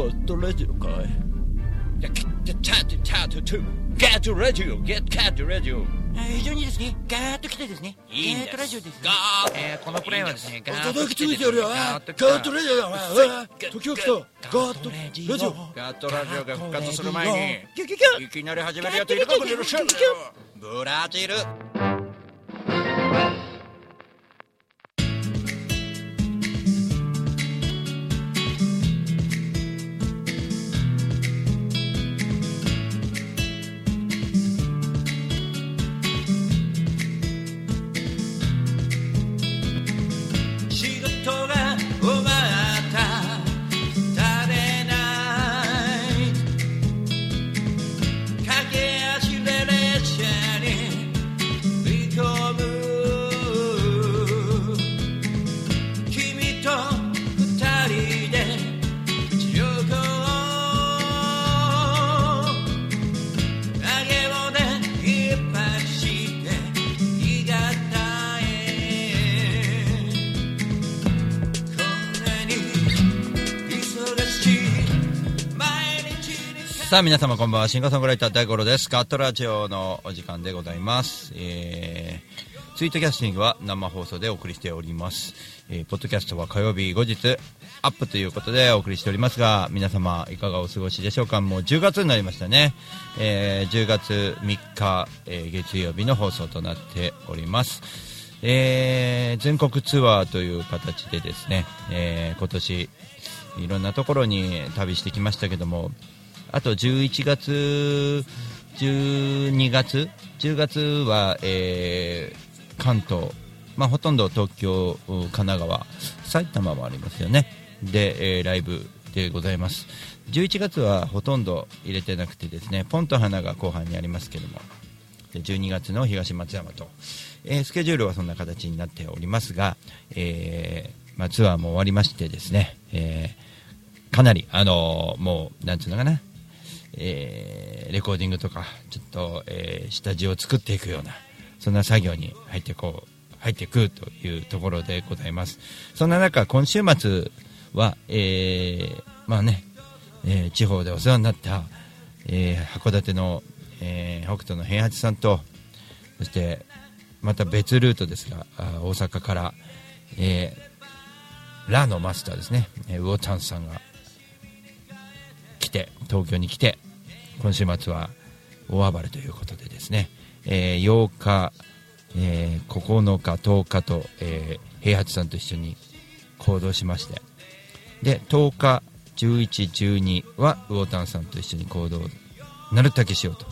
ゴッドレディオかいいや、チャート、チャート、チャート、ゲットレディオ、ゲットカットレディオ。非常にですね、ガーッと来てですね、いいんですガーッとラジオですね。ガーッえーこのプレイはですね、ガーッと来ててやるよ、ガガーッとレディオだ、時を来た、ガーットレディオ。ガットラジオが復活する前に、いきなり始めるやついるかもしれませんねブラジル。あ皆様こんばんは。シンガーソングライター大五郎です。ガットラジオのお時間でございます、えー、ツイートキャスティングは生放送でお送りしております、えー、ポッドキャストは火曜日後日アップということでお送りしておりますが皆様いかがお過ごしでしょうか。もう10月になりましたね、えー、10月3日、えー月曜日の放送となっております。えー全国ツアーという形でですね、えー今年いろんなところに旅してきましたけどもあと11月、12月、10月は、えー関東、まあ、ほとんど東京、神奈川、埼玉もありますよね、で、えーライブでございます。11月はほとんど入れてなくてですね、ポンと花が後半にありますけども、で12月の東松山と、えースケジュールはそんな形になっておりますが、えーまあ、ツアーも終わりましてですね、えーかなり、あのもう、なんていうのかな、えーレコーディングとか、ちょっと、えー下地を作っていくような、そんな作業に入ってこう、入っていくというところでございます。そんな中、今週末は、えーまあね、えー地方でお世話になった、えー函館の、えー北斗の平八さんと、そして、また別ルートですが、大阪から、えーラのマスターですね、えーウオタンさんが来て、東京に来て、今週末は大暴れということでですね、えー8日、えー9日、10日と、えー平八さんと一緒に行動しまして、で、10日、11、12は魚丹さんと一緒に行動なるたけしようと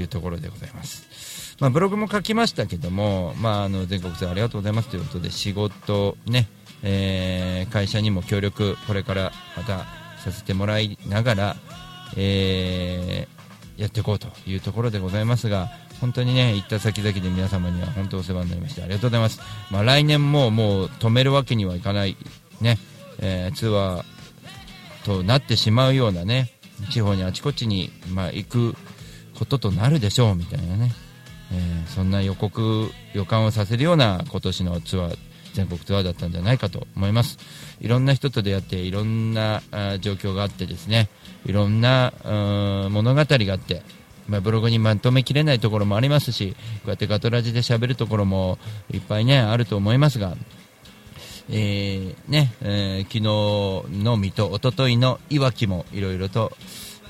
いうところでございます。まあ、ブログも書きましたけども、まあ、あの全国ツアーありがとうございますということで仕事ね、えー会社にも協力これからまたさせてもらいながら、えーやっていこうというところでございますが本当にね行った先々で皆様には本当お世話になりましてありがとうございます、まあ、来年ももう止めるわけにはいかないね、えーツアーとなってしまうようなね地方にあちこちに、まあ、行くこととなるでしょうみたいなね、えーそんな予告予感をさせるような今年のツアー全国ツアーだったんじゃないかと思います。いろんな人と出会っていろんな状況があってですねいろんな物語があってまあ、ブログにまとめきれないところもありますしこうやってガトラジで喋るところもいっぱいねあると思いますがえーねえー昨日の水戸、一昨日のいわきもいろいろと、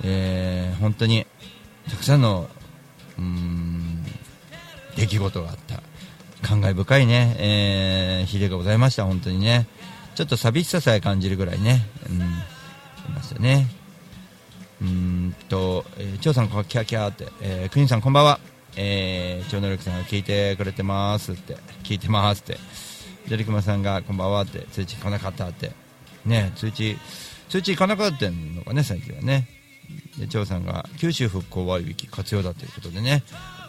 えー本当にたくさんのうん出来事があった。感慨深いね、えー日でございました、本当にね。ちょっと寂しささえ感じるぐらいね、うん、いましたね。うーんと、えー、さん、キャーキャーって、えー、クイーンさん、こんばんは、えー、超能力さんが聞いてくれてますって、聞いてますって、ジョリクマさんがこんばんはって、通知来なかったって、ね、通知、通知来なかったのかね、最近はね。で、張さんが、九州復興割引活用だということでね、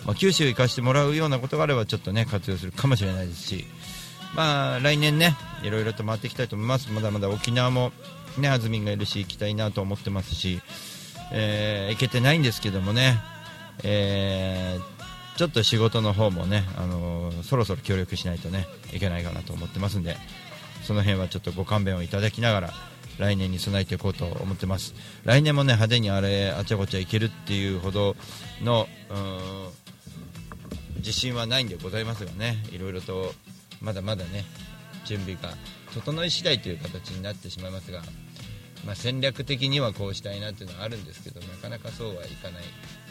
まあ、九州行かしてもらうようなことがあれば、ちょっとね、活用するかもしれないですし、まあ、来年ね、いろいろと回っていきたいと思います。まだまだ沖縄も、ね、あずみがいるし、行きたいなと思ってますし、えー行けてないんですけどもね、えーちょっと仕事の方もね、あのーそろそろ協力しないとね、いけないかなと思ってますんで、その辺はちょっとご勘弁をいただきながら、来年に備えていこうと思ってます来年もね派手にあれあちゃこちゃいけるっていうほどのうん自信はないんでございますがねいろいろとまだまだね準備が整い次第という形になってしまいますが、まあ、戦略的にはこうしたいなっていうのはあるんですけどなかなかそうはいかない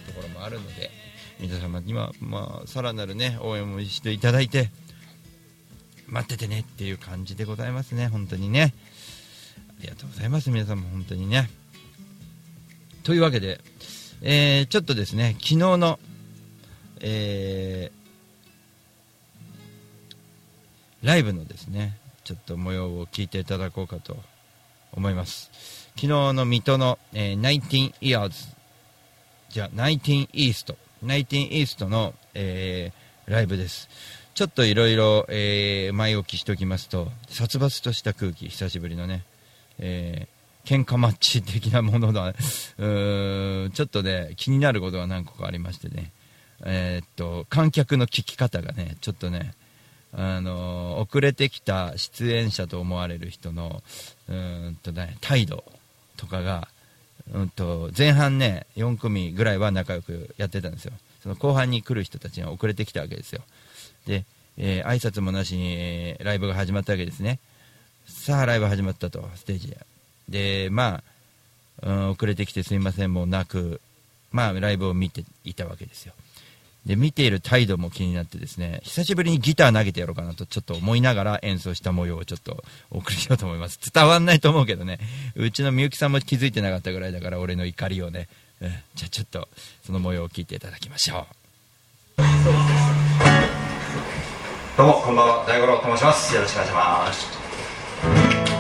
ところもあるので皆様には、まあ、さらなる、ね、応援もしていただいて待っててねっていう感じでございますね、本当にね。ありがとうございます、皆様、本当にね。というわけで、えーちょっとですね、昨日の、えーライブのですね、ちょっと模様を聞いていただこうかと思います。昨日の水戸の、えー、19 years じゃあ19 east 19 east の、えーライブです。ちょっといろいろ前置きしておきますと殺伐とした空気久しぶりのね、えー喧嘩マッチ的なものだ。うーんちょっとね気になることが何個かありましてね。えーっと観客の聞き方がねちょっとねあの遅れてきた出演者と思われる人のうんと、ね、態度とかが、うん、と前半ね4組ぐらいは仲良くやってたんですよ。その後半に来る人たちが遅れてきたわけですよ。で、えー挨拶もなしに、ライブが始まったわけですね。さあライブ始まったとステージでまあ、うん、遅れてきてすいませんもなく。まあライブを見ていたわけですよ。で見ている態度も気になってですね久しぶりにギター投げてやろうかなとちょっと思いながら演奏した模様をちょっとお送りしようと思います。伝わんないと思うけどね。うちのみゆきさんも気づいてなかったぐらいだから俺の怒りをね、うんじゃあちょっとその模様を聞いていただきましょう。どうもこんばんは。大五郎と申します。よろしくお願いします。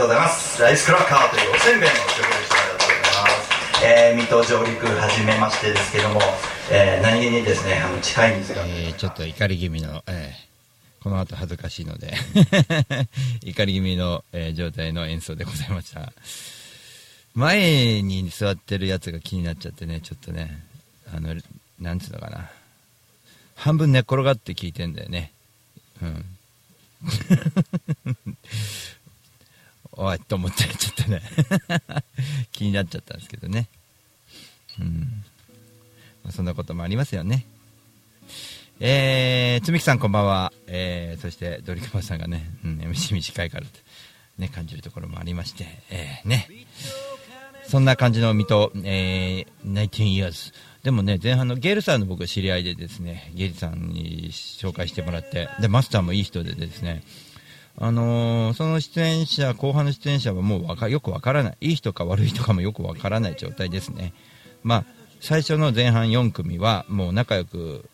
とうございます。ライスクラッカーというおせんべいの曲でしたありがとうございます、えー、水戸上陸はじめましてですけども、えー、何気にですねあの近いんですが、えーちょっと怒り気味の、えーこの後恥ずかしいので。怒り気味の、えー状態の演奏でございました。前に座ってるやつが気になっちゃってねちょっとねあのなんつうのかな。半分寝っ転がって聞いてんだよね。うん。おいと思ってちょっとね。気になっちゃったんですけどね。うん、まあ、そんなこともありますよね。えー、つみきさんこんばんは、えー、そしてドリクマさんがね、うん、MC 短いからって、ね、感じるところもありまして、えー、ね、そんな感じの水戸、えー、19 years。でもね、前半のゲールさんの僕知り合いでですね、ゲールさんに紹介してもらって、で、マスターもいい人でですね、あのーその出演者、後半の出演者はもうわかよくわからない。いい人か悪い人かもよくわからない状態ですね。まあ、最初の前半4組はもう仲良く、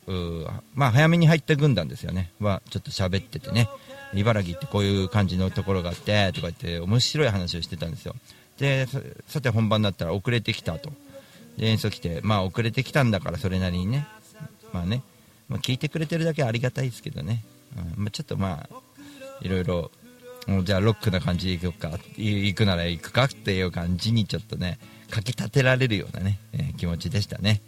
まあ早めに入った軍団ですよね。はちょっと喋っててね、茨城ってこういう感じのところがあってとか言って面白い話をしてたんですよ。で、さて本番になったら遅れてきたと。で、演奏来て、まあ遅れてきたんだからそれなりにね、まあね、まあ、聞いてくれてるだけありがたいですけどね、うんまあ、ちょっとまあ、いろいろ、もうじゃあロックな感じで行くか、行くなら行くかっていう感じにちょっとね、かき立てられるようなね、えー気持ちでしたね。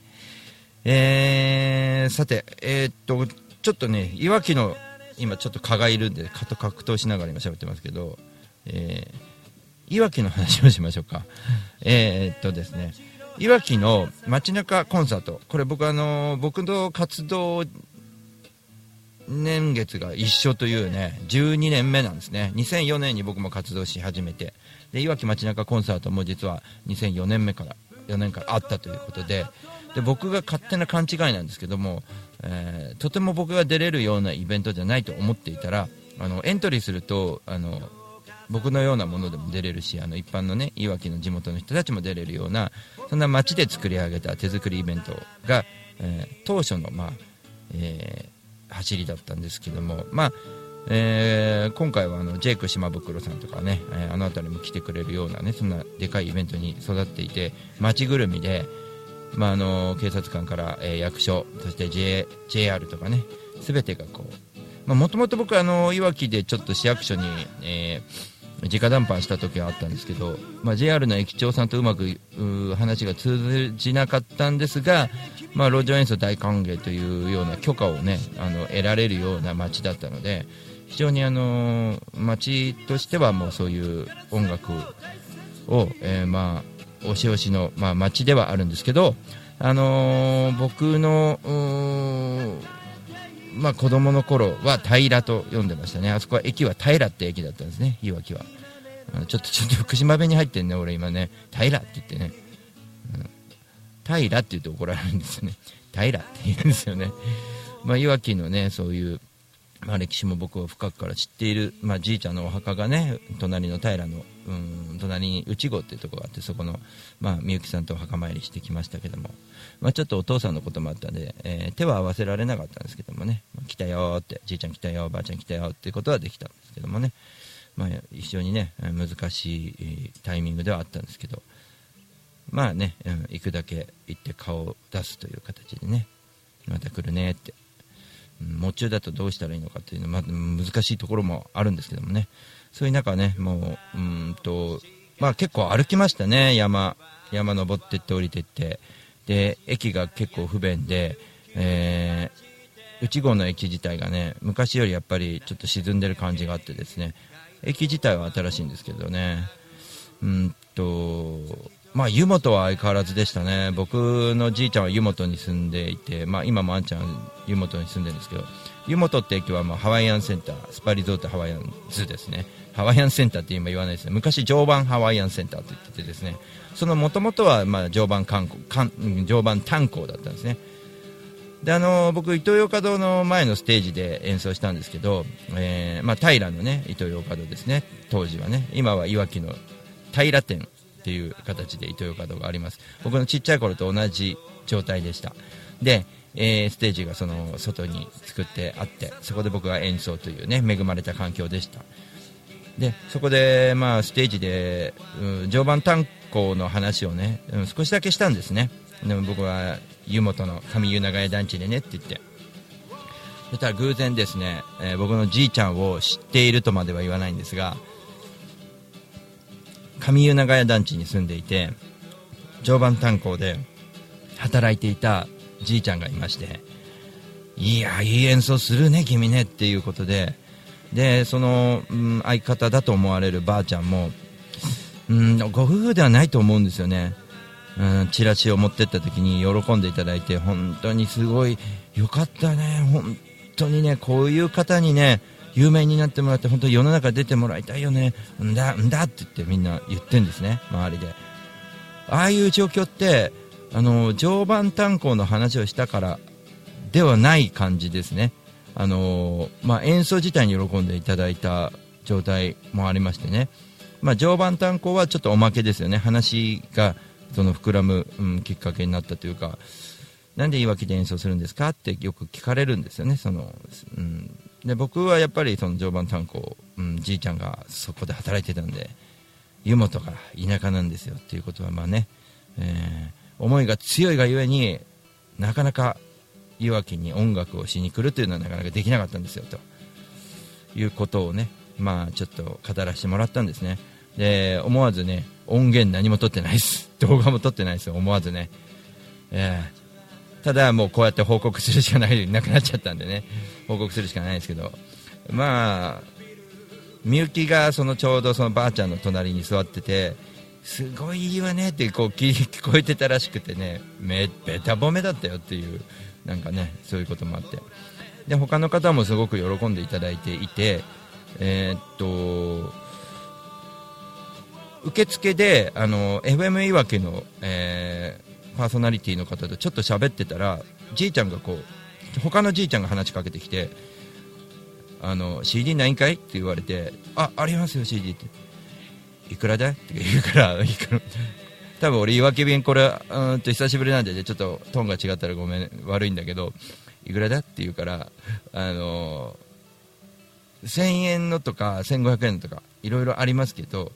えー、さて、えーっと、ちょっとね、いわきの、今ちょっと蚊がいるんで、蚊と格闘しながら今喋ってますけど、えー、いわきの話をしましょうか。えーっとですね、いわきの街中コンサート、これ僕あの僕の活動年月が一緒というね、12年目なんですね。2004年に僕も活動し始めて、で、いわき街中コンサートも実は2004年目から、4年からあったということで、で、僕が勝手な勘違いなんですけども、えーとても僕が出れるようなイベントじゃないと思っていたら、あの、エントリーすると、あの、僕のようなものでも出れるしあの一般のねいわきの地元の人たちも出れるようなそんな街で作り上げた手作りイベントが、えー当初の、まあえー走りだったんですけども、まあえー今回はあのジェイク島袋さんとかね、えーあの辺りも来てくれるようなねそんなでかいイベントに育っていて街ぐるみで、まあ、あの警察官から、えー役所そして J JR とかね全てがこうもともと僕あのいわきでちょっと市役所に、えー直談判した時はあったんですけど、まあ、JR の駅長さんとうまくう話が通じなかったんですが、まあ、路上演奏大歓迎というような許可をねあの得られるような街だったので非常にあの街としてはもうそういう音楽を、えーまあ押し押しの、まあ、街ではあるんですけど、あのー僕のまあ、子供の頃は平と読んでましたね。あそこは駅は平って駅だったんですね。いわきはちょっとちょっと福島弁に入ってんね俺今ね。平って言ってね、平って言うと怒られるんですよね。平って言うんですよね。まあいわきのねそういうまあ、歴史も僕は深くから知っている、まあ、じいちゃんのお墓がね隣の平の、うん、隣に内郷っていうところがあってそこの、まあ、みゆきさんとお墓参りしてきましたけども、まあ、ちょっとお父さんのこともあったんで、えー手は合わせられなかったんですけどもね、まあ来たよってじいちゃん来たよおばあちゃん来たよっていうことはできたんですけどもね、まあ、非常にね難しいタイミングではあったんですけど。まあね、うん行くだけ行って顔を出すという形でね。また来るねって。うん夢中だとどうしたらいいのかっていうのは、まあ、難しいところもあるんですけどもね。そういう中ねもううんと、まあ、結構歩きましたね。山山登ってって降りてって。で駅が結構不便で、えー、内郷の駅自体がね昔よりやっぱりちょっと沈んでる感じがあってですね。駅自体は新しいんですけどね。うんとまあ湯本は相変わらずでしたね。僕のじいちゃんは湯本に住んでいて、まあ、今もあんちゃん湯本に住んでるんですけど湯本って駅はまあハワイアンセンタースパリゾートハワイアンズですね。ハワイアンセンターって今言わないですね。昔常磐ハワイアンセンターって言っててですね。そのもともとはまあ常磐観光観常磐炭鉱だったんですね。であの僕、イトーヨーカドーの前のステージで演奏したんですけど、えーまあ、平のねイトーヨーカドーですね。当時はね。今はいわきの平店。っていう形でイトーヨーカドーがあります。僕のちっちゃい頃と同じ状態でした。で、えーステージがその外に作ってあってそこで僕が演奏というね恵まれた環境でした。でそこで、まあ、ステージで、うん常磐炭鉱の話をね、うん少しだけしたんですね。でも僕は湯本の上湯長屋団地でねって言って。そしたら偶然ですね、えー僕のじいちゃんを知っているとまでは言わないんですが上湯長屋団地に住んでいて常磐炭鉱で働いていたじいちゃんがいましていやいい演奏するね君ねっていうことででその、うん相方だと思われるばあちゃんも、うん、ご夫婦ではないと思うんですよね、うん、チラシを持ってった時に喜んでいただいて本当にすごいよかったね本当にねこういう方にね有名になってもらって本当に世の中出てもらいたいよね。んだんだって言ってみんな言ってるんですね。周りで。ああいう状況ってあの常磐炭鉱の話をしたからではない感じですね。あのまあ、演奏自体に喜んでいただいた状態もありましてね、まあ、常磐炭鉱はちょっとおまけですよね。話がその膨らむ、うん、きっかけになったというか。なんでいわきで演奏するんですかってよく聞かれるんですよね。その、うん、で僕はやっぱりその常磐炭鉱、うん、じいちゃんがそこで働いてたんで湯本が田舎なんですよっていうことはまあね、えー思いが強いがゆえになかなかいわきに音楽をしに来るというのはなかなかできなかったんですよと。いうことをねまあちょっと語らせてもらったんですね。で思わずね音源何も撮ってないです。動画も撮ってないです。思わずね。えーただもうこうやって報告するしかないなくなっちゃったんでね。報告するしかないんですけど。まあみゆきがそのちょうどそのばあちゃんの隣に座っててすごいいいわねってこう聞 聞こえてたらしくてねめべた褒めだったよっていうなんかねそういうこともあって。で他の方もすごく喜んでいただいていてえーっと受付であの FM いわきの、えーパーソナリティの方とちょっと喋ってたらじいちゃんがこう他のじいちゃんが話しかけてきてあの CD ないんかいって言われてあありますよ CD って。いくらだって言うからいくら多分俺言いわき便これうんと久しぶりなんでねちょっとトーンが違ったらごめん悪いんだけどいくらだって言うからあの1000円のとか1500円のとかいろいろありますけど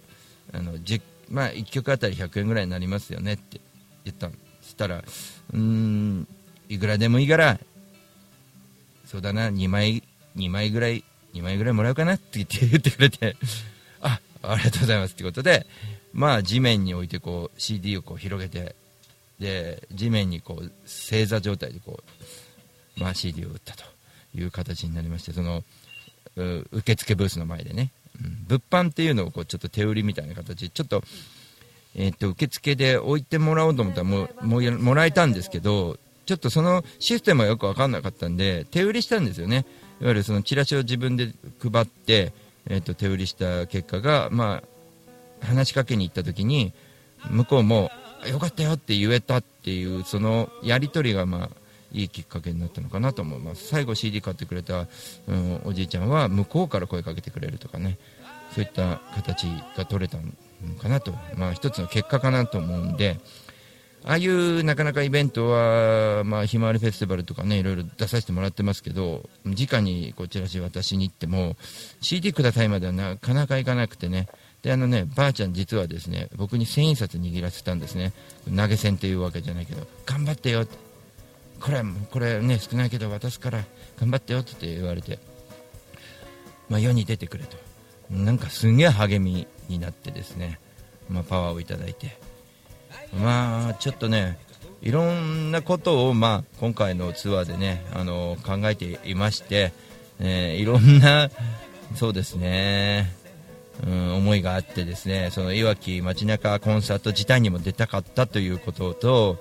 あの10まあ、1曲あたり100円ぐらいになりますよねって言ったの。そしたらうーんいくらでもいいからそうだな2枚2枚ぐらい2枚ぐらいもらうかなって言って言ってくれて あありがとうございますってことでまあ地面に置いてこう CD をこう広げてで地面にこう正座状態でこう、まあ、CD を打ったという形になりましてその受付ブースの前でね、うん物販っていうのをこうちょっと手売りみたいな形でちょっと,、えっと受付で置いてもらおうと思ったらもももらえたんですけどちょっとそのシステムはよく分かんなかったんで手売りしたんですよね。いわゆるそのチラシを自分で配って、えっと手売りした結果がまあ話しかけに行った時に向こうも「よかったよ」って言えたっていうそのやり取りがまあいいきっかけになったのかなと思います。最後 CD 買ってくれた、うん、おじいちゃんは向こうから声かけてくれるとかね。そういった形が取れたかなと、まあ、一つの結果かなと思うんでああいうなかなかイベントは、まあ、ひまわりフェスティバルとかねいろいろ出させてもらってますけど直にこうチラシ渡しに行っても CD くださいまではなかなかいかなくてね。であのねばあちゃん実はですね僕に千円札握らせたんですね。投げ銭っていうわけじゃないけど頑張ってよって。これこれね少ないけど渡すから頑張ってよって言われて、まあ、世に出てくれと。なんかすげえ励みになってですね、まあ、パワーをいただいてまあちょっとねいろんなことを、まあ、今回のツアーでねあの考えていまして、えーいろんなそうですねうん、思いがあってですねそのいわき街中コンサート自体にも出たかったということと、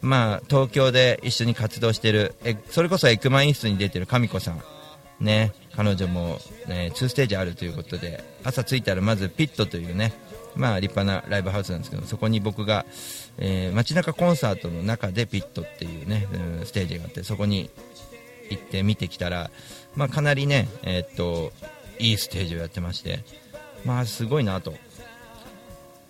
まあ、東京で一緒に活動しているえそれこそエクマインスに出てる神子さん、ね、彼女も、ね、2ステージあるということで朝着いたらまずピットというね、まあ、立派なライブハウスなんですけどそこに僕が、えー街中コンサートの中でピットっていうね、うんステージがあってそこに行って見てきたら、まあ、かなりね、えーっといいステージをやってまして。まあすごいなと。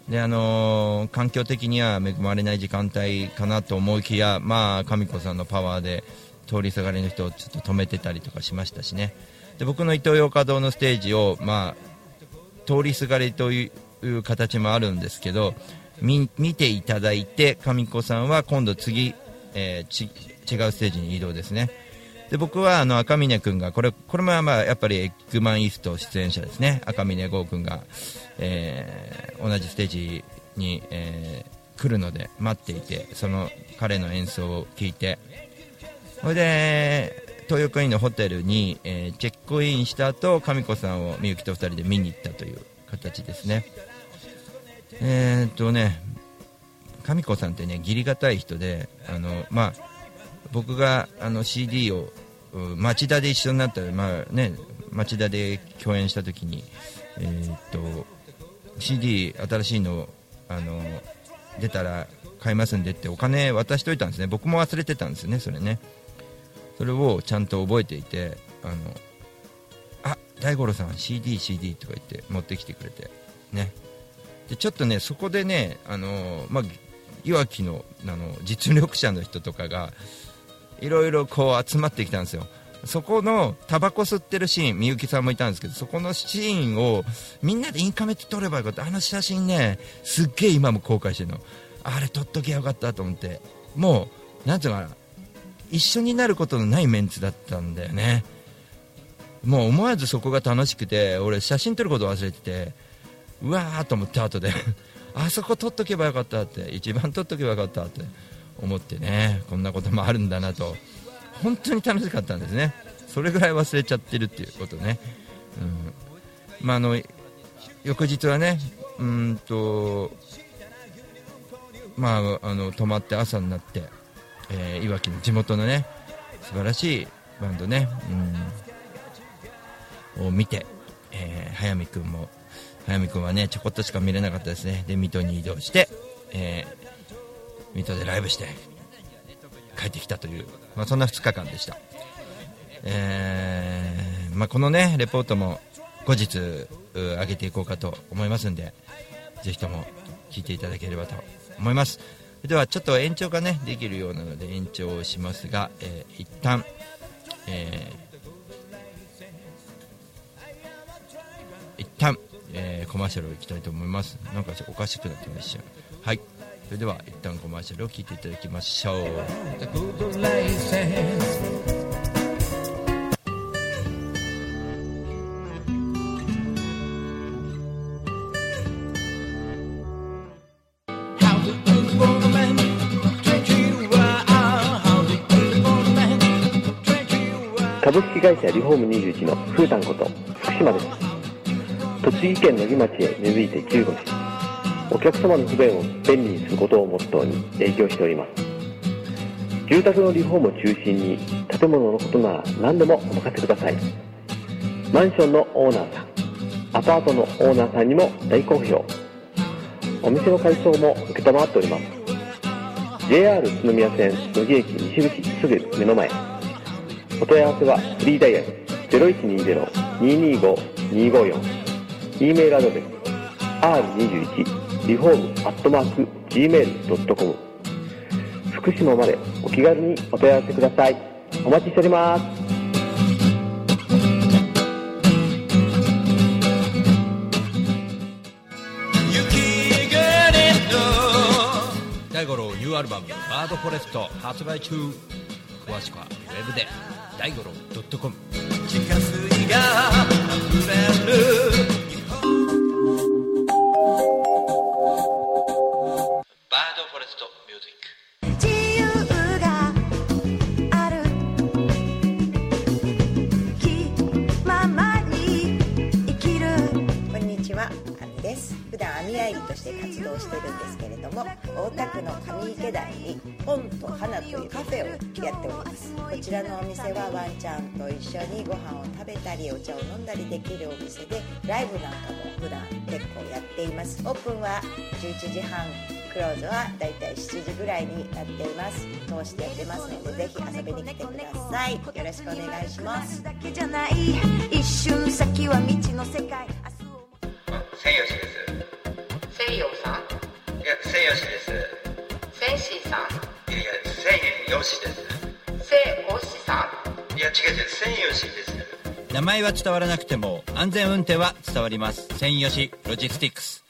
であのー環境的には恵まれない時間帯かなと思いきや、まあ、神子さんのパワーで通りすがりの人をちょっと止めてたりとかしましたしね。で僕のイトーヨーカ堂のステージを、まあ、通りすがりという形もあるんですけど見ていただいて上子さんは今度次、えー違うステージに移動ですね。で僕はあの赤嶺君がこれこれもまあやっぱりエッグマンイースト出演者ですね。赤嶺剛君が、えー同じステージに、えー来るので待っていてその彼の演奏を聞いてそれで東横インのホテルに、えーチェックインした後上子さんをみゆきと2人で見に行ったという形ですね。えーっとね上子さんってね義理がたい人であのまあ僕があの CD を町田で一緒になったまあね町田で共演した時にえーっと CD 新しいのあの出たら買いますんでってお金渡しといたんですね。僕も忘れてたんですよねそれね。それをちゃんと覚えていてあのあ大五郎さん CDCD CD とか言って持ってきてくれてね。でちょっとねそこでねあのまあいわきのあの実力者の人とかがいろいろこう集まってきたんですよ。そこのタバコ吸ってるシーンみゆきさんもいたんですけどそこのシーンをみんなでインカメって撮ればよかった。あの写真ねすっげえ今も後悔してるの。あれ撮っときゃよかったと思って。もうなんていうのかな一緒になることのないメンツだったんだよね。もう思わずそこが楽しくて俺写真撮ること忘れててうわーと思って後で あそこ撮っとけばよかったって一番撮っとけばよかったって思ってねこんなこともあるんだなと本当に楽しかったんですね。それぐらい忘れちゃってるっていうことね、うん。まあ、あの翌日はねうんとまああの泊まって朝になって、えーいわきの地元のね素晴らしいバンドね、うん、を見て、えー早見君も早見君はねちょこっとしか見れなかったですね。で水戸に移動して、えー水戸でライブして帰ってきたという、まあ、そんな2日間でした、えーまあ、このねレポートも後日上げていこうかと思いますんでぜひとも聞いていただければと思います。ではちょっと延長がねできるようなので延長をしますが、えー一旦、えー一旦、えーコマーシャルをいきたいと思います。なんかちょっとおかしくなってました。はい。それでは一旦コマーシャルを聞いていただきましょう。会社リフォーム21のふーたんこと福島です栃木県野木町へ根付いて15年お客様の不便を便利にすることをモットーに営業しております。住宅のリフォームを中心に建物のことなら何でもお任せください。マンションのオーナーさんアパートのオーナーさんにも大好評。お店の改装も承っております。JR 宇都宮線野木駅西口すぐ目の前。お問い合わせはフリーダイヤル0120-225-254 e メールアドレス r21 リフォームアットマーク gmail.com 福島までお気軽にお問い合わせください。お待ちしております。ニューアルバム「バードフォレスト」発売中。詳しくはウェブで。大五郎 .com 地下水が溢れる田区の上池台に本と花というカフェをやっております。こちらのお店はワンちゃんと一緒にご飯を食べたりお茶を飲んだりできるお店でライブなんかも普段結構やっています。オープンは11時半クローズはだいたい7時ぐらいになっています通してやってますのでぜひ遊びに来てください。よろしくお願いします。一瞬先は未知の世界明日を千吉です。西洋さん？いや千吉です。センシーさん。いやいや千吉です。セオシさん。いや違う違う千吉です。名前は伝わらなくても安全運転は伝わります。専用しロジスティックス。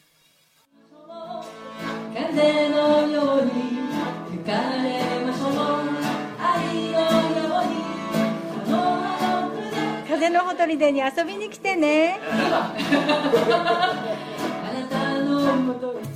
風のように吹かれましょう。愛のようにこの葉の筆風のほとりでに遊びに来てね。あなたのもとに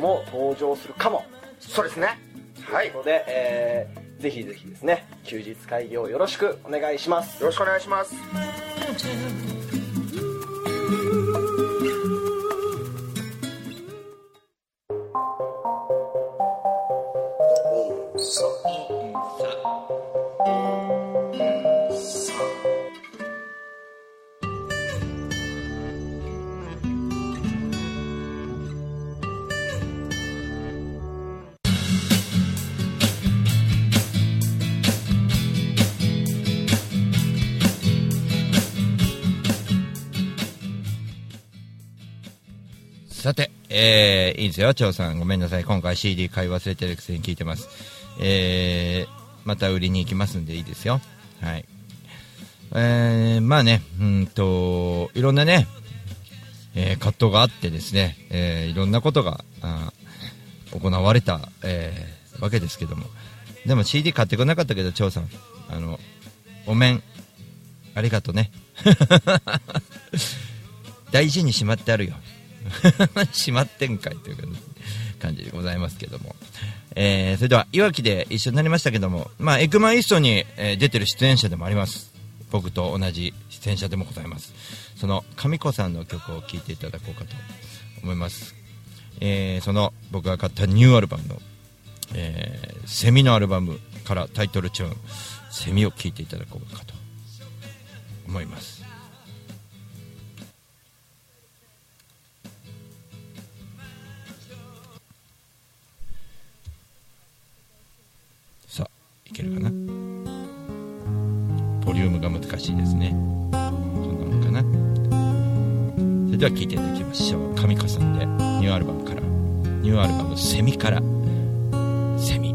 も登場するかも、そうですね。はい。ということで、えーぜひぜひですね休日会議をよろしくお願いします。よろしくお願いしますえー、いいですよ、張さん。ごめんなさい。今回 CD 買い忘れてるくせに聞いてます。えー、また売りに行きますんでいいですよ。はい。えー、まあね、うんと、いろんなね、えー葛藤があってですね、えーいろんなことが、あ行われた、えーわけですけども。でも CD 買ってこなかったけど、張さん。あの、お面、ありがとね。大事にしまってあるよ。しまってんかいという感じでございますけども、えーそれではいわきで一緒になりましたけども、まあ、エクマンイーストに、え出てる出演者でもあります。僕と同じ出演者でもございます。その神子さんの曲を聴いていただこうかと思います、えーその僕が買ったニューアルバムの、えーセミのアルバムからタイトルチューン「セミ」を聴いていただこうかと思います。いけるかな。ボリュームが難しいですね。こんなもんかな。それでは聴いていただきましょう。神子さんでニューアルバムから。ニューアルバム「セミ」から「セミ」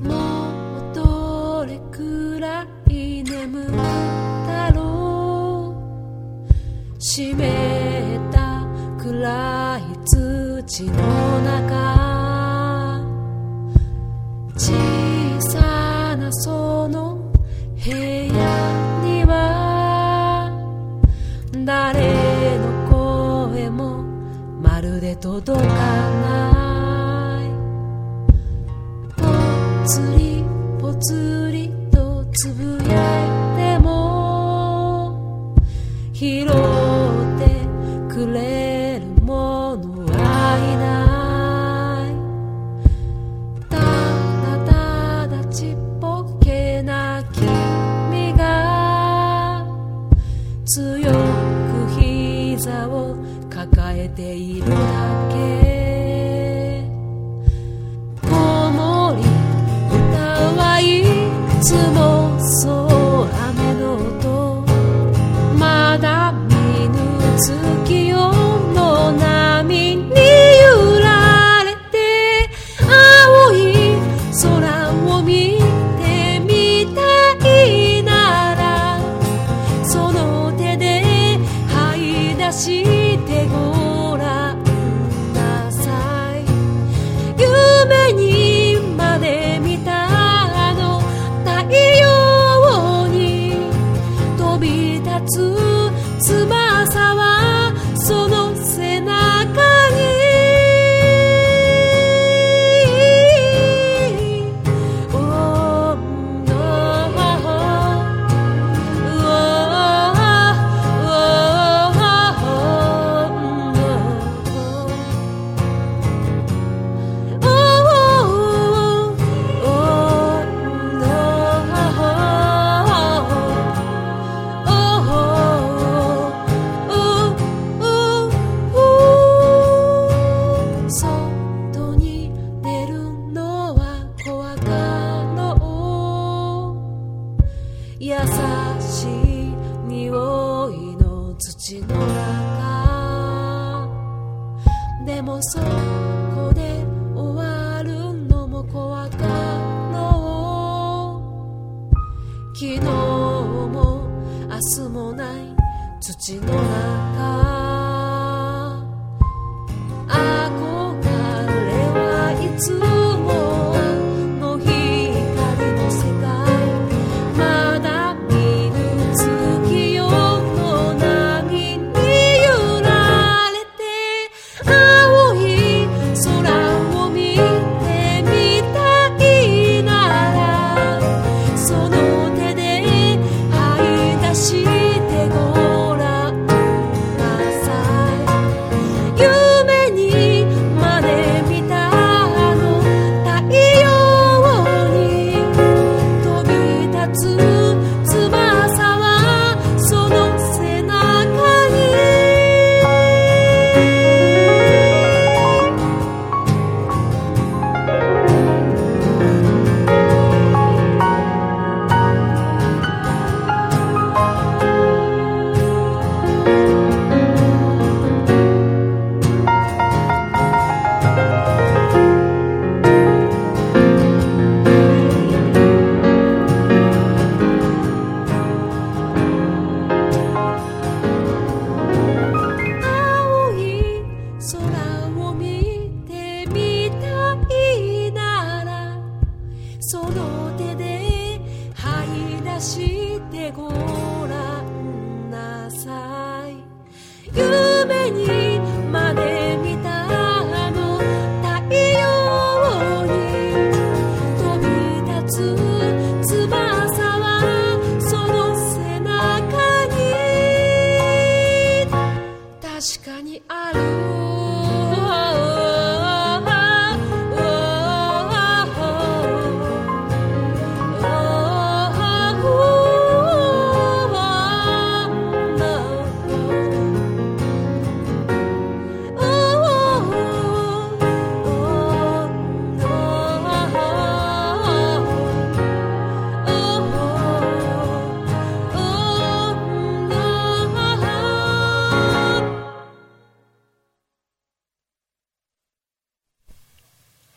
もうどれくらい眠ったろう。湿った暗い土の中。るで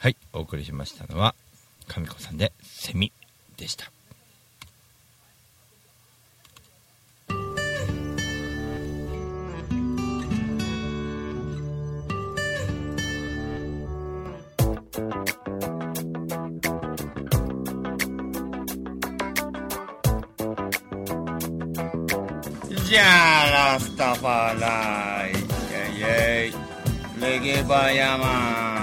はい、お送りしましたのは、神子さんで、セミでした。じゃあラスタファライイェイイェイレゲバヤマン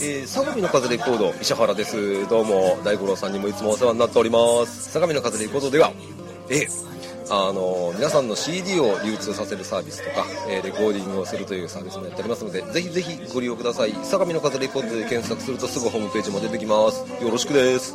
えー、相模の風レコード石原です。どうも大五郎さんにもいつもお世話になっております。相模の風レコードではえーあの皆さんの CD を流通させるサービスとか、えーレコーディングをするというサービスもやっておりますのでぜひぜひご利用ください。相模の風レコードで検索するとすぐホームページも出てきます。よろしくです。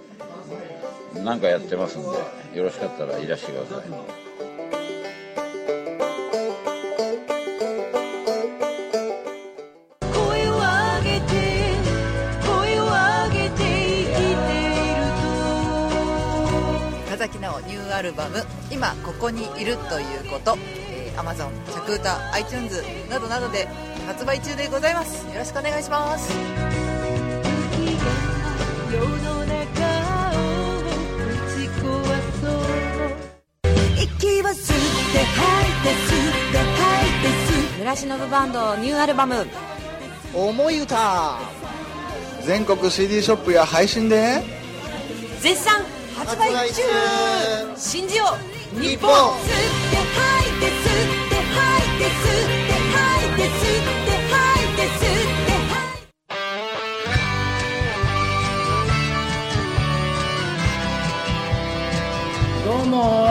何かやってますんでよろしかったらいらしてください。声を上げて声を上げて生きている風木直ニューアルバム「今ここにいるということ」えー、Amazon 着歌 iTunes などなどで発売中でございます。よろしくお願いします息は吸って吐いて吸って吐いて吸って村忍バンドニューアルバム「思い歌」全国 CD ショップや配信で。絶賛。発売中。信じよう日本。吸って吐いて吸って吐いて吸って吐いて吸って吐いて吸ってどうも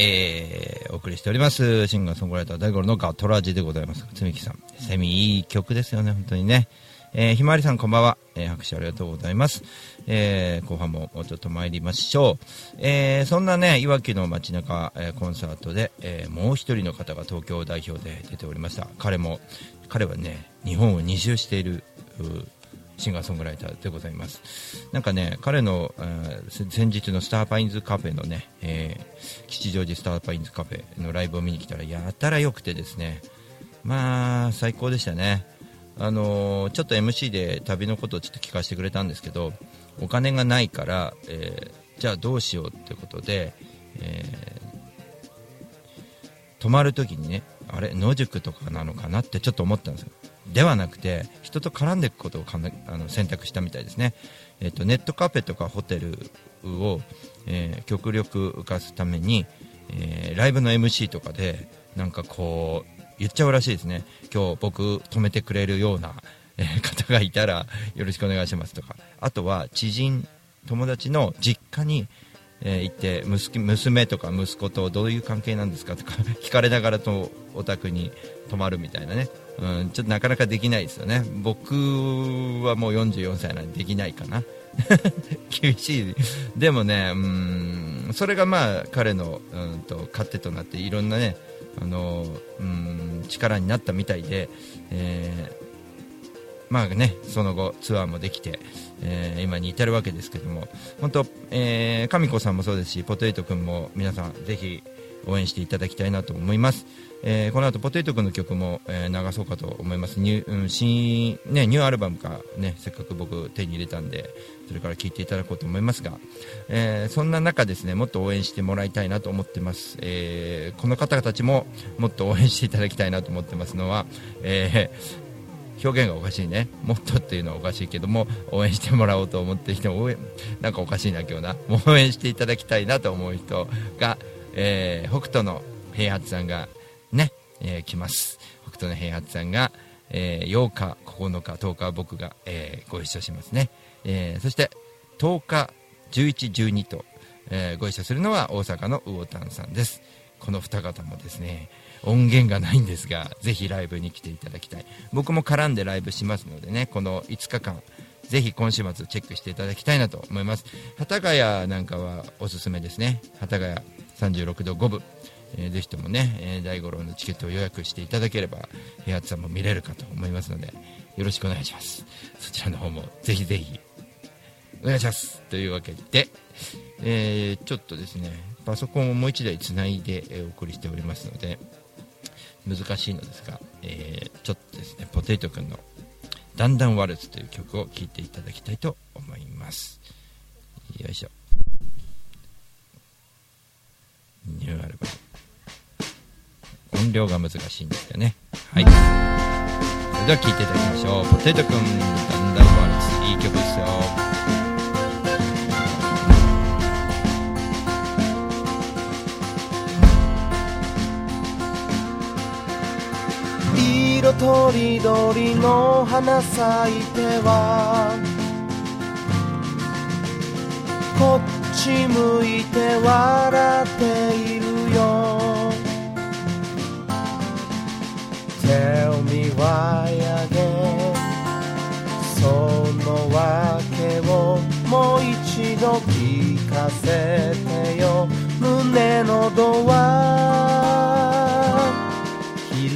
えー、お送りしております、シンガーソングライター大五郎のガトラジでございます。つみきさん、セミいい曲ですよね、本当にね。えー、ひまわりさんこんばんは。えー、拍手ありがとうございます。えー、後半ももうちょっと参りましょう。えー、そんなね、いわきの街中、えー、コンサートで、えー、もう一人の方が東京代表で出ておりました。彼も、彼はね、日本を二周している、シンガーソングライターでございます。なんかね、彼の、えー先日のスターパインズカフェのね、えー吉祥寺スターパインズカフェのライブを見に来たら、やたら良くてですね、まあ、最高でしたね。あのーちょっと MC で旅のことをちょっと聞かせてくれたんですけど、お金がないから、えじゃあどうしようってことで、え泊まるときにね、あれ、野宿とかなのかなってちょっと思ったんですよ。ではなくて、人と絡んでいくことをあの選択したみたいですね。えっとネットカフェとかホテルを、えー極力浮かすために、えーライブの MC とかでなんかこう言っちゃうらしいですね。今日僕止めてくれるような、えー方がいたらよろしくお願いしますとか。あとは知人友達の実家に、えー行って娘とか息子とどういう関係なんですかとか聞かれながらとお宅に泊まるみたいなね、うん、ちょっとなかなかできないですよね。僕はもう44歳なんでできないかな。厳しい。でもねうんそれがまあ彼のうんと糧となっていろんなねあのうん力になったみたいで、えーまあね、その後ツアーもできて、えー今に至るわけですけども本当、えー、神子さんもそうですしポテイト君も皆さんぜひ応援していただきたいなと思います、えーこの後ポテイト君の曲も、えー流そうかと思います。ニュ,、うん新ね、ニューアルバムか、ね、せっかく僕手に入れたんでそれから聴いていただこうと思いますが、えーそんな中ですねもっと応援してもらいたいなと思ってます、えこの方たちももっと応援していただきたいなと思ってますのは、えー表現がおかしいね、もっとっていうのはおかしいけども、応援してもらおうと思ってる人も応援、なんかおかしいな、今日な、応援していただきたいなと思う人が、えー北斗の平八さんがね、えー来ます、北斗の平八さんが、えー8日、9日、10日は僕が、えーご一緒しますね、えーそして10日、11、12と、えーご一緒するのは大阪の魚丹さんです。この二方もですね音源がないんですがぜひライブに来ていただきたい。僕も絡んでライブしますのでねこの5日間ぜひ今週末チェックしていただきたいなと思います。幡ヶ谷なんかはおすすめですね。幡ヶ谷36度5分、えーぜひともね、え大五郎のチケットを予約していただければ平八さんも見れるかと思いますのでよろしくお願いします。そちらの方もぜひぜひお願いします。というわけで、えーちょっとですねパソコンをもう一台つないで、お送りしておりますので難しいのですが、えーちょっとですねポテト君の「だんだんワルツ」という曲を聴いていただきたいと思います。よいしょ。ニューアルバム音量が難しいんですよね。はい。それでは聴いていただきましょう。ポテト君「だんだんワルツ」いい曲ですよ。色とりどりの花咲いてはち向いて笑っているよ。Tell me why again そのわけをもう一度聞かせてよ。胸のドア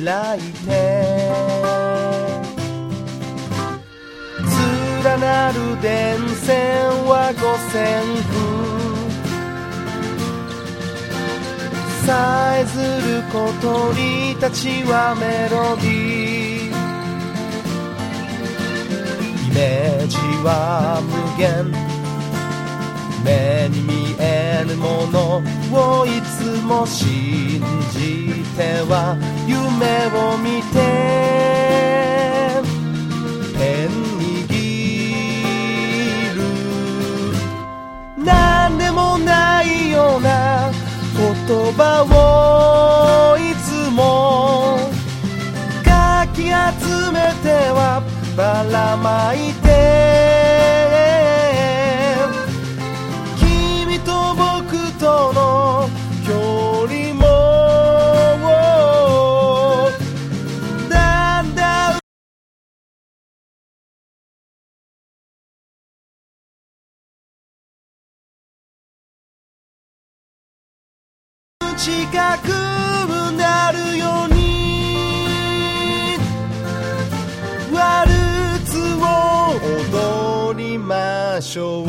開いて。連なる電線は五線譜。さえずることにたちはメロディーイメージは無限。目に見えぬものをいつも信じては夢を見て。もかき集めてはばらまいて君と僕との距離もだんだん近くしょう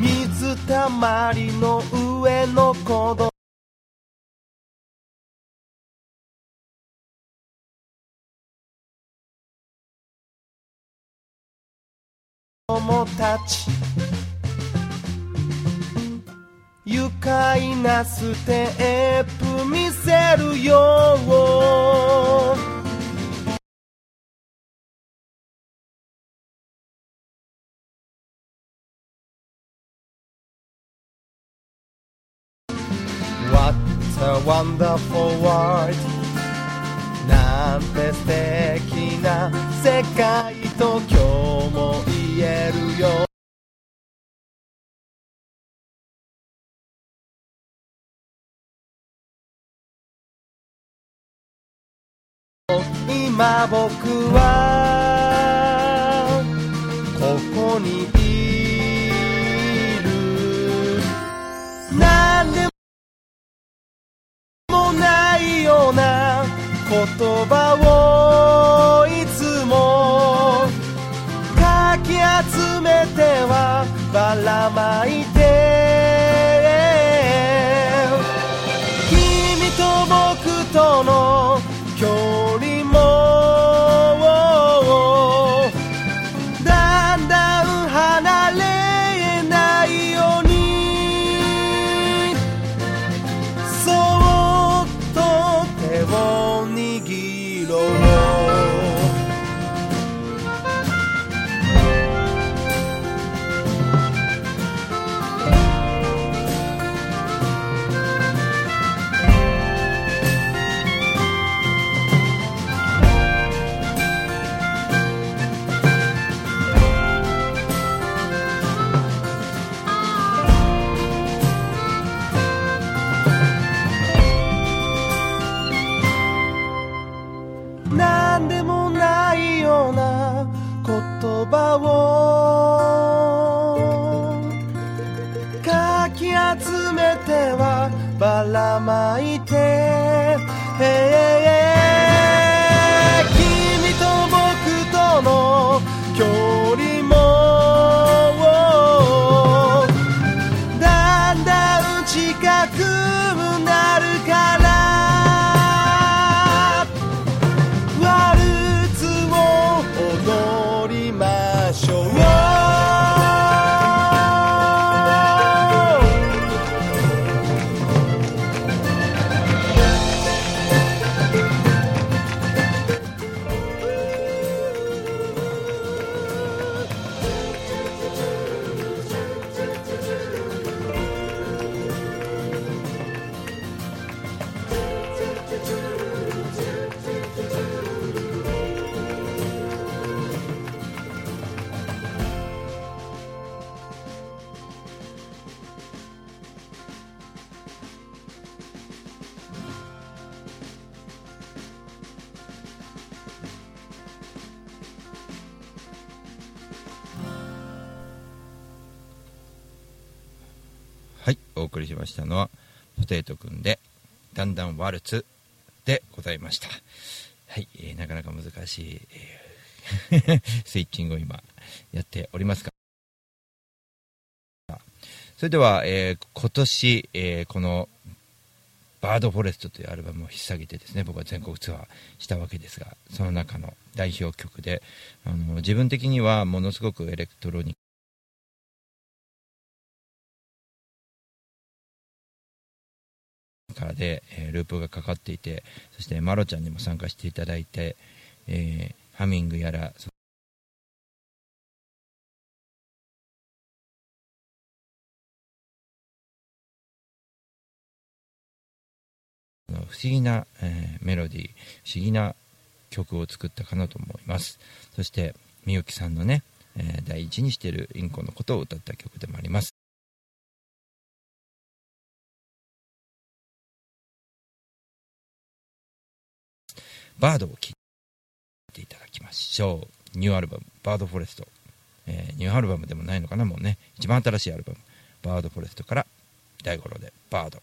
水たまり供たち愉快なステップ見せるよ「What a wonderful world」なんて素敵な世界と今日もえるよ。今僕はここにいる。なんでもないような言葉をばらまいて。君と僕とのお送りしましたのは、ポテトくんで、だんだんワルツでございました。はい、えーなかなか難しい、えー スイッチングを今やっておりますが、それでは、えー今年、えーこのバードフォレストというアルバムを引っ提げてですね僕は全国ツアーしたわけですがその中の代表曲であの自分的にはものすごくエレクトロニックからで、えーループがかかっていてそしてマロちゃんにも参加していただいて、えーハミングやらその不思議な、えーメロディー不思議な曲を作ったかなと思います。そしてみゆきさんのね、えー第一にしているインコのことを歌った曲でもあります。バードを聴いていただきましょう。ニューアルバム「バードフォレスト」えーニューアルバムでもないのかなもうね。一番新しいアルバム「バードフォレスト」から大五郎で「バード」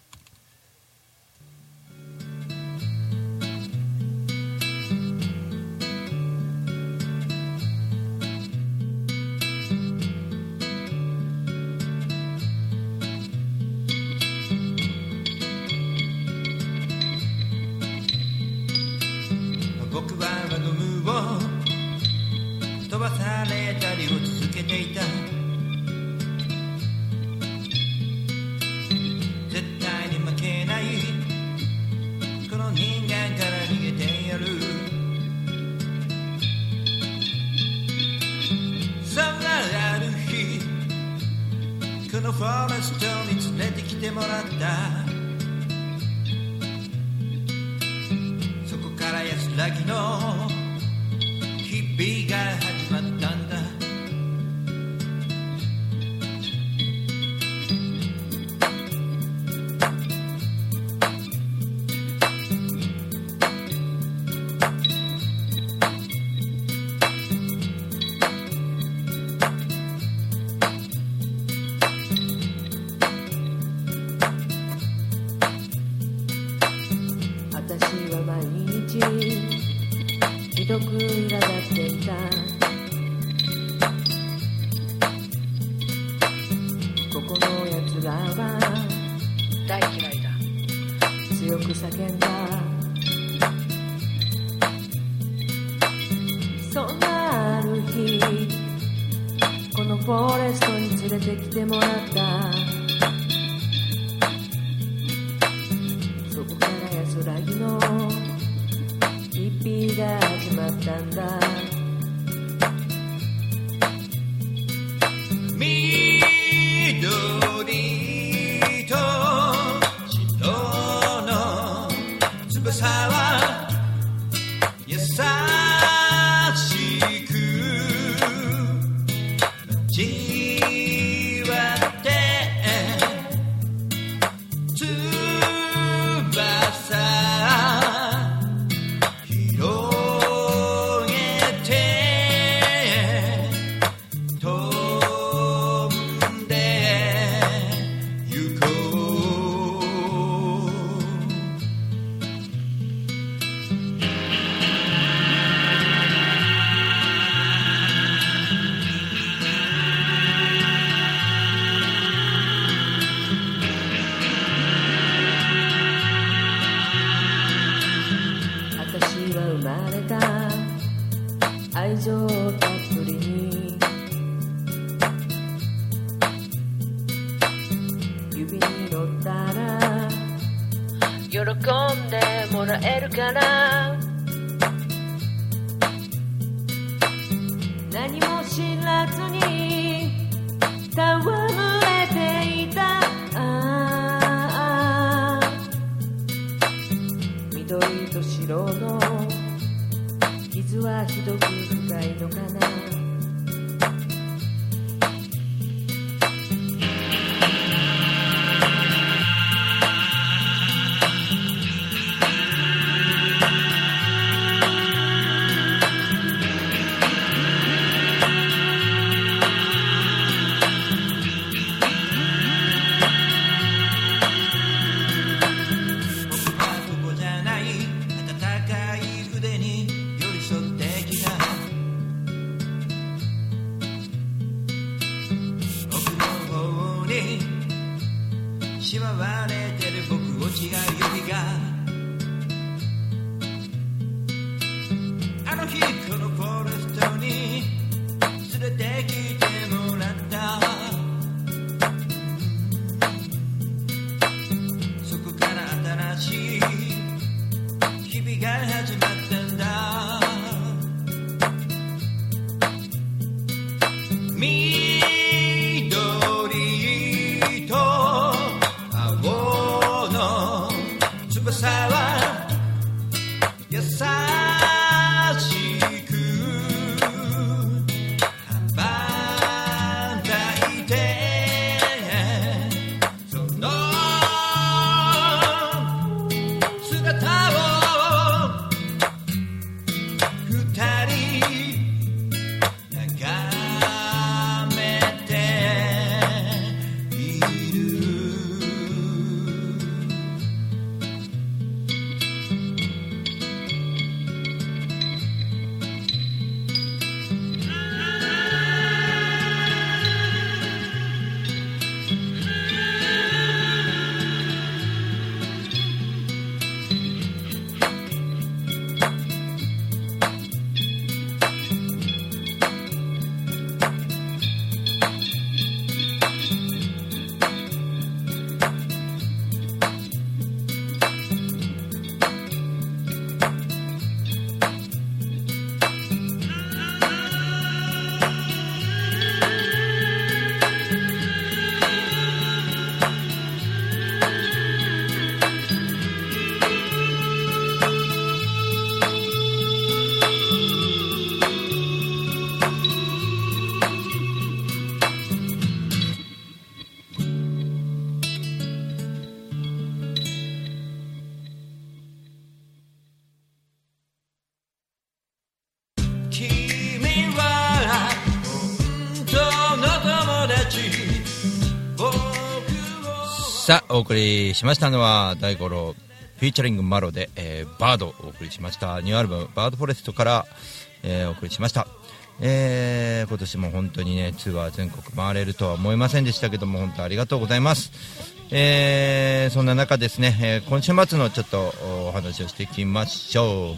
さあお送りしましたのは大五郎フィーチャリングマロで、えーバードをお送りしました。ニューアルバム「バードフォレスト」から、えーお送りしました、えー今年も本当にねツアー全国回れるとは思いませんでしたけども本当ありがとうございます、えーそんな中ですね、えー今週末のちょっとお話をしていきましょう、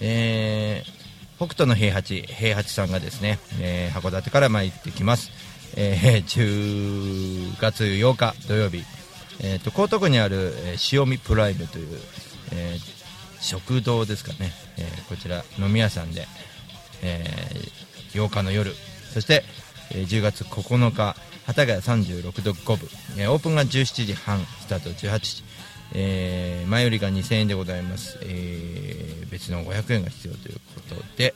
えー北斗の平八平八さんがですね、えー函館から参ってきます、えー10月8日土曜日、えー、と江東区にある、えー塩見プライムという、えー食堂ですかね、えーこちら飲み屋さんで、えー8日の夜。そして、えー10月9日幡ヶ谷36度5分、えーオープンが17時半スタート18時、えー前売りが2000円でございます、えー別の500円が必要ということで、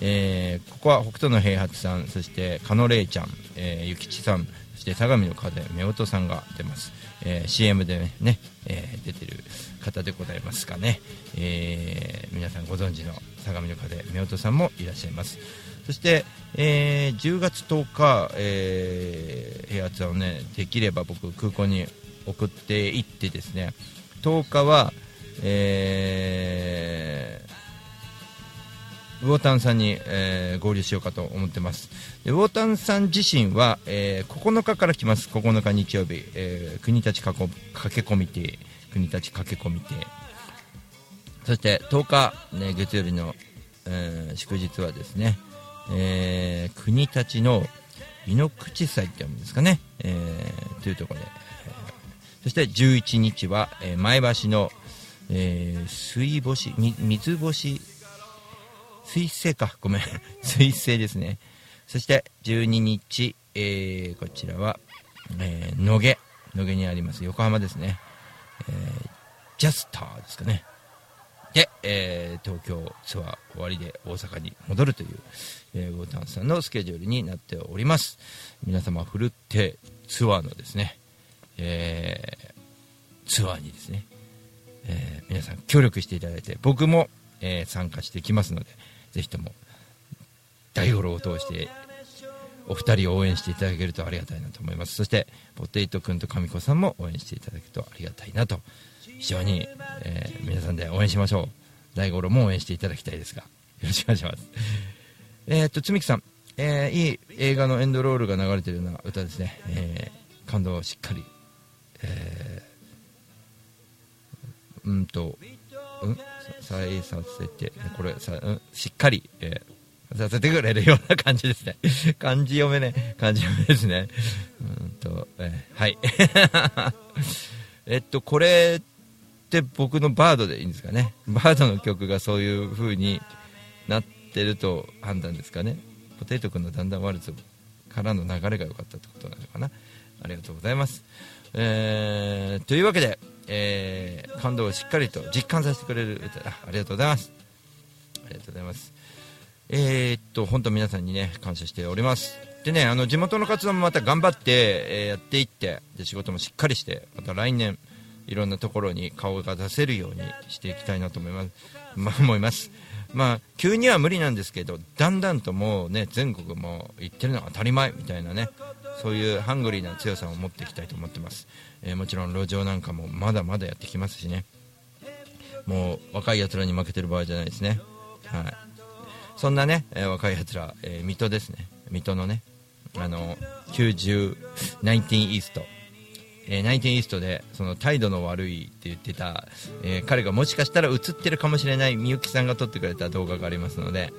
えーここは北斗の平八さんそして加野玲ちゃん、えー、さんそして相模の風夫婦さんが出ます、えー CM でね、えー出てる方でございますかね、えー皆さんご存知の相模の風夫婦さんもいらっしゃいます。そして、えー10月10日、えー平八さんをねできれば僕空港に送っていってですね10日は、えウォータンさんに、えー合流しようかと思ってます。でウォータンさん自身は、えー9日から来ます。9日日曜日、えー国立かこ駆け込み亭国立駆け込み亭そして10日、ね、月曜日の、えー祝日はですね、えー国立の井ノ口祭って読むんですかね、えーというところで、そして11日は、えー前橋の、えー水星み水星水星か。ごめん。水星ですね。そして12日、えーこちらは、えー野毛。野毛にあります。横浜ですね、えージャスターですかね。で、えー東京ツアー終わりで大阪に戻るという、えー、ウォータンさんのスケジュールになっております。皆様ふるってツアーのですね、えーツアーにですね、えー皆さん協力していただいて僕も、えー参加してきますのでぜひとも大五郎を通してお二人を応援していただけるとありがたいなと思います。そしてポテイト君と神子さんも応援していただけるとありがたいなと。非常に、えー皆さんで応援しましょう。大五郎も応援していただきたいですが。よろしくお願いします。えっとつみきさん、えーいい映画のエンドロールが流れてるような歌ですね、えー感動をしっかり、えーうんと、うん、ささせて、これさ、うん、しっかり、えーさせてくれるような感じですね。漢字読めね、漢字読めですね。うんと、えーはい。えっと、これって僕のバードでいいんですかね。バードの曲がそういう風になってると判断ですかね。ポテト君のだんだんワルツからの流れが良かったってことなのかな。ありがとうございます。えーというわけで、えー感動をしっかりと実感させてくれる歌ありがとうございます。ありがとうございます。えーっと、本当皆さんにね、感謝しております。でね、あの、地元の活動もまた頑張って、えーやっていって、で、仕事もしっかりして、また来年、いろんなところに顔が出せるようにしていきたいなと思います。まあ、思います。まあ、急には無理なんですけど、だんだんともうね、全国も行ってるのが当たり前みたいなね、そういうハングリーな強さを持っていきたいと思ってます。えーもちろん路上なんかもまだまだやってきますしね。もう若い奴らに負けてる場合じゃないですね。はい。そんなね、えー若い奴ら、えー水戸ですね。水戸のね、あの、90、19イースト。えー、19イーストで、その態度の悪いって言ってた、えー彼がもしかしたら映ってるかもしれないみゆきさんが撮ってくれた動画がありますので、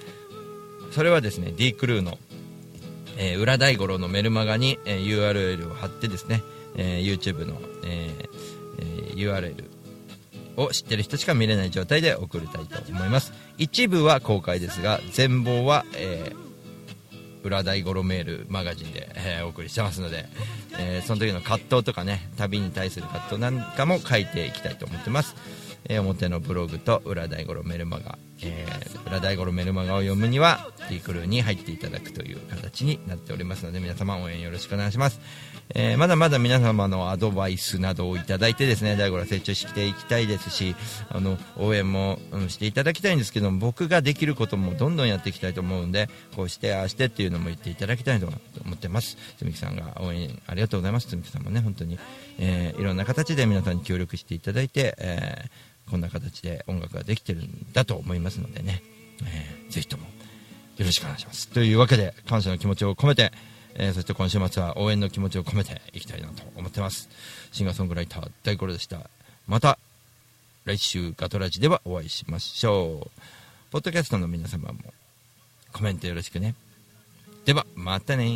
それはですね、D クルーの、えー裏大五郎のメルマガに、えー URL を貼ってですね、えー YouTube の、えー URL を知ってる人しか見れない状態で送りたいと思います。一部は公開ですが全貌は、え裏大五郎メールマガジンで、えお送りしてますので、えその時の葛藤とかね旅に対する葛藤なんかも書いていきたいと思ってます、え表のブログと裏大五郎メルマガ、えー裏大五郎メルマガを読むには T クルーに入っていただくという形になっておりますので皆様応援よろしくお願いします、えーまだまだ皆様のアドバイスなどをいただいてですね大五郎成長していきたいですしあの応援も、していただきたいんですけど僕ができることもどんどんやっていきたいと思うんでこうしてああしてっていうのも言っていただきたいと思ってます。つみきさんが応援ありがとうございます。つみきさんもね本当に、えーいろんな形で皆さんに協力していただいて、えーこんな形で音楽ができてるんだと思いますのでね、えーぜひともよろしくお願いします。というわけで感謝の気持ちを込めて、えーそして今週末は応援の気持ちを込めていきたいなと思ってます。シンガーソングライター大五郎でした。また来週ガトラジではお会いしましょう。ポッドキャストの皆様もコメントよろしくね。ではまたね